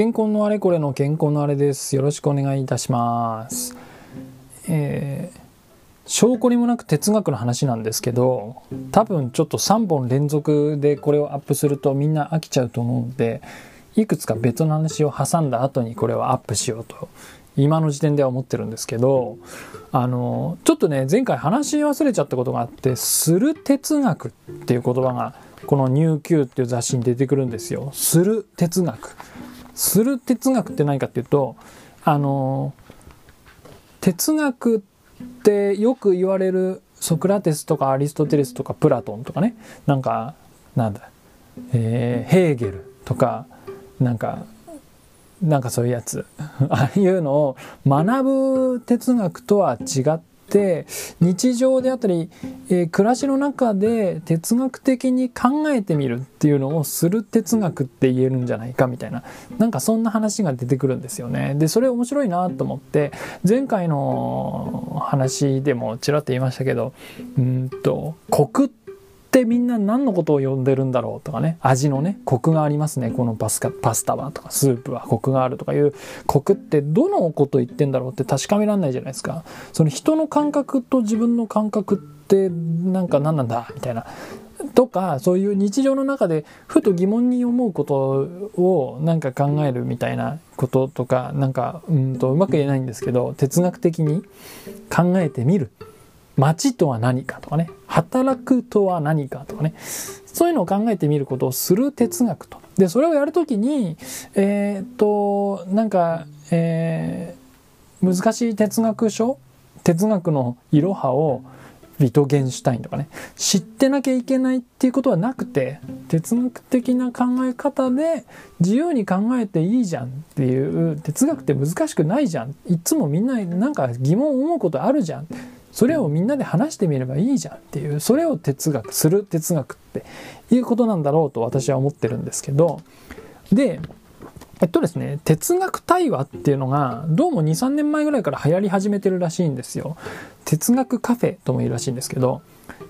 健康のあれこれの健康のあれですよろしくお願いいたしますえー、証拠にもなく哲学の話なんですけど多分ちょっと3本連続でこれをアップするとみんな飽きちゃうと思うのでいくつか別の話を挟んだ後にこれをアップしようと今の時点では思ってるんですけどあのちょっとね前回話し忘れちゃったことがあって「する哲学」っていう言葉がこの「ニュー Q」っていう雑誌に出てくるんですよ。する哲学。する哲学って何かっていうとあの哲学ってよく言われるソクラテスとかアリストテレスとかプラトンとかね。なんかなんだ、えー、ヘーゲルとかなんかなんかそういうやつ。ああいうのを学ぶ哲学とは違って日常であったり、えー、暮らしの中で哲学的に考えてみるっていうのをする哲学って言えるんじゃないかみたいななんかそんな話が出てくるんですよね。でそれ面白いなと思って前回の話でもちらっと言いましたけどうんとコクってってみんな何のことを呼んでるんだろうとかね味のねコクがありますねこのパスカパスタはとかスープはコクがあるとかいうコクってどのこと言ってんだろうって確かめられないじゃないですか。その人の感覚と自分の感覚ってなんか何なんだみたいな。とかそういう日常の中でふと疑問に思うことをなんか考えるみたいなこととかなんかうんとうまく言えないんですけど哲学的に考えてみる街とは何かとかね働くとは何かとかねそういうのを考えてみることをする哲学と。でそれをやるときにえー、っとなんか、えー、難しい哲学書哲学のいろはをビトゲンシュタインとかね知ってなきゃいけないっていうことはなくて哲学的な考え方で自由に考えていいじゃんっていう哲学って難しくないじゃんいつもみんななんか疑問を思うことあるじゃんそれをみんなで話してみればいいじゃんっていうそれを哲学する哲学っていうことなんだろうと私は思ってるんですけどでえっとですね哲学対話っていうのがどうも23年前ぐらいから流行り始めてるらしいんですよ。哲学カフェとも言うらしいんですけど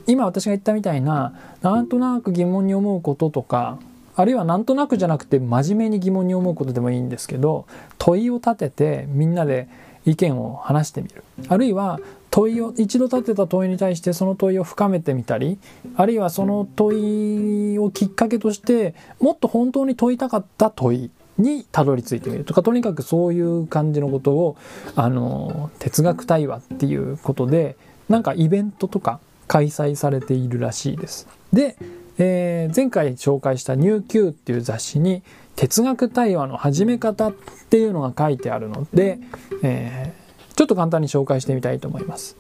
今私が言ったみたいななんとなく疑問に思うこととかあるいはなんとなくじゃなくて真面目に疑問に思うことでもいいんですけど問いを立ててみんなで意見を話してみる。あるいは問いを一度立てた問いに対してその問いを深めてみたりあるいはその問いをきっかけとしてもっと本当に問いたかった問いにたどり着いてみるとかとにかくそういう感じのことをあの哲学対話っていうことでなんかイベントとか開催されているらしいです。で、えー、前回紹介した「ニュー Q」っていう雑誌に哲学対話の始め方っていうのが書いてあるので、えー、ちょっと簡単に紹介してみたいと思います。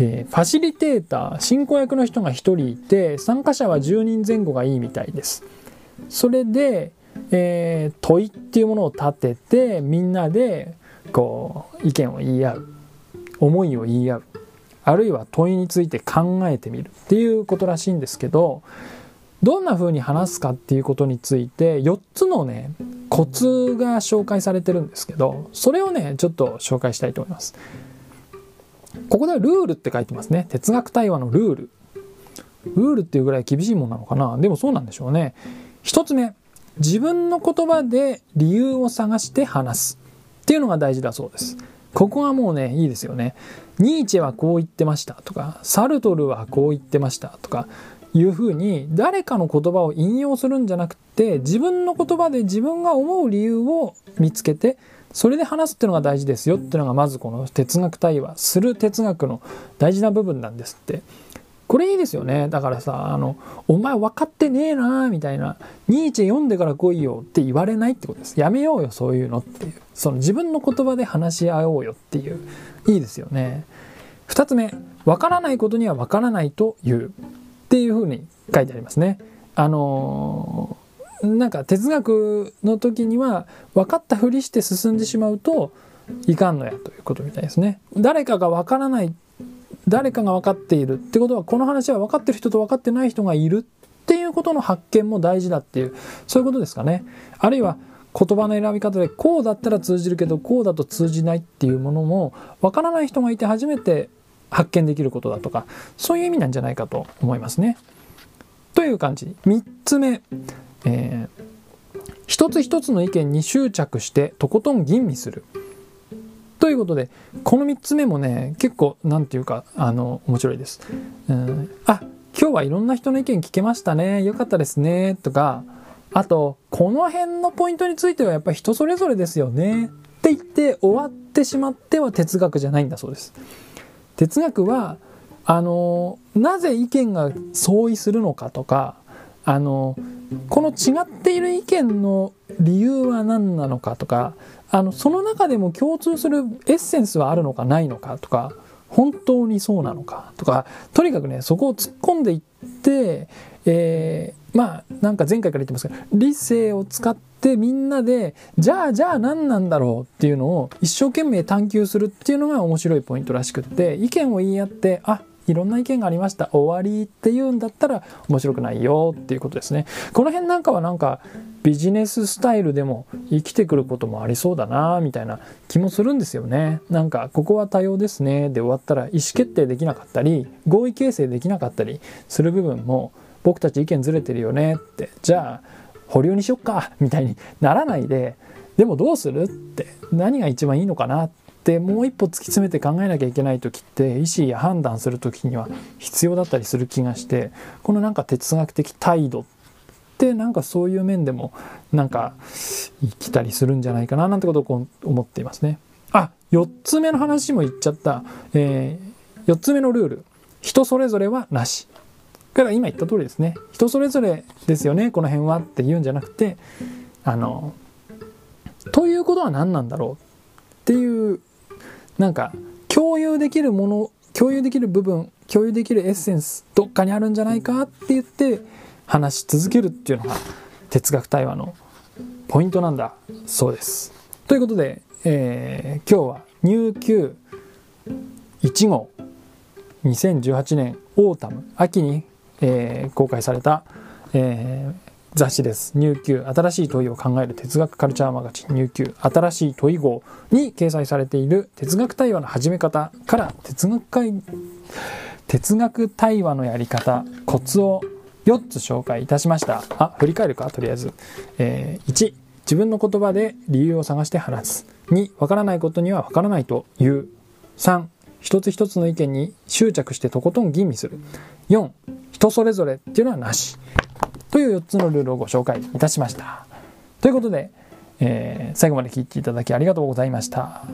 えー、ファシリテーター進行役の人が1人いて参加者は10人前後がいいみたいです。それで、えー、問いっていうものを立ててみんなでこう意見を言い合う思いを言い合うあるいは問いについて考えてみるっていうことらしいんですけどどんな風に話すかっていうことについて4つのねコツが紹介されてるんですけどそれをねちょっと紹介したいと思います。ここではルールって書いてますね。哲学対話のルール。ルールっていうぐらい厳しいものなのかな。でもそうなんでしょうね。1つ目自分の言葉で理由を探して話す。っていうのが大事だそうです。ここはもうねいいですよね。ニーチェはこう言ってましたとかサルトルはこう言ってましたとかいうふうに誰かの言葉を引用するんじゃなくて自分の言葉で自分が思う理由を見つけてそれで話すっていうのが大事ですよっていうのがまずこの哲学対話する哲学の大事な部分なんですって。これいいですよね。だからさあの「お前分かってねえな」みたいな「ニーチェ読んでから来いよ」って言われないってことです。やめようよそういうのっていう。その自分の言葉で話し合おうよっていう。いいですよね。2つ目分からないことには分からないという。っていうふうに書いてありますね。あの、なんか哲学の時には分かったふりして進んでしまうといかんのやということみたいですね。誰かが分からない誰かが分かっているってことはこの話は分かってる人と分かってない人がいるっていうことの発見も大事だっていうそういうことですかね。あるいは言葉の選び方でこうだったら通じるけどこうだと通じないっていうものも分からない人がいて初めて発見できることだとかそういう意味なんじゃないかと思いますね。という感じ3つ目、えー、一つ一つの意見に執着してとことん吟味する。ということで、この3つ目もね、結構、なんていうか、あの、面白いです。うん、あ、今日はいろんな人の意見聞けましたね。よかったですね。とか、あと、この辺のポイントについてはやっぱり人それぞれですよね。って言って終わってしまっては哲学じゃないんだそうです。哲学は、あの、なぜ意見が相違するのかとか、あの、この違っている意見の理由は何なのかとか、あの、その中でも共通するエッセンスはあるのかないのかとか、本当にそうなのかとか、とにかくね、そこを突っ込んでいって、えー、まあ、なんか前回から言ってますけど、理性を使ってみんなで、じゃあじゃあ何なんだろうっていうのを一生懸命探求するっていうのが面白いポイントらしくって、意見を言い合って、あ、いろんな意見がありました。終わりっていうんだったら面白くないよっていうことですね。この辺なんかはなんかビジネススタイルでも生きてくることもありそうだなみたいな気もするんですよね。なんかここは多様ですね。で終わったら意思決定できなかったり合意形成できなかったりする部分も僕たち意見ずれてるよねってじゃあ保留にしよっかみたいにならないででもどうする？って何が一番いいのかな？ってもう一歩突き詰めて考えなきゃいけない時って意思や判断する時には必要だったりする気がして。このなんか哲学的態度ってなんかそういう面でもなんか生きたりするんじゃないかな？なんてことを思っていますね。あ4つ目の話も言っちゃった、えー、4つ目のルール。人それぞれはなし。から今言った通りですね人それぞれですよねこの辺はって言うんじゃなくてあのということは何なんだろうっていうなんか共有できるもの共有できる部分共有できるエッセンスどっかにあるんじゃないかって言って話し続けるっていうのが哲学対話のポイントなんだそうです。ということで、えー、今日はニューQ1号2018年 Autumn 秋に、えー、公開された、えー、雑誌です。ニューQ新しい問いを考える哲学カルチャーマガジンニューQ新しい問い号に掲載されている哲学対話の始め方から哲学会哲学対話のやり方コツを4つ紹介いたしました。あ、振り返るかとりあえず。えー、1、自分の言葉で理由を探して話す。2、わからないことにはわからないと言う。3、一つ一つの意見に執着してとことん吟味する。4、人それぞれっていうのはなし。という4つのルールをご紹介いたしました。ということで、えー、最後まで聞いていただきありがとうございました。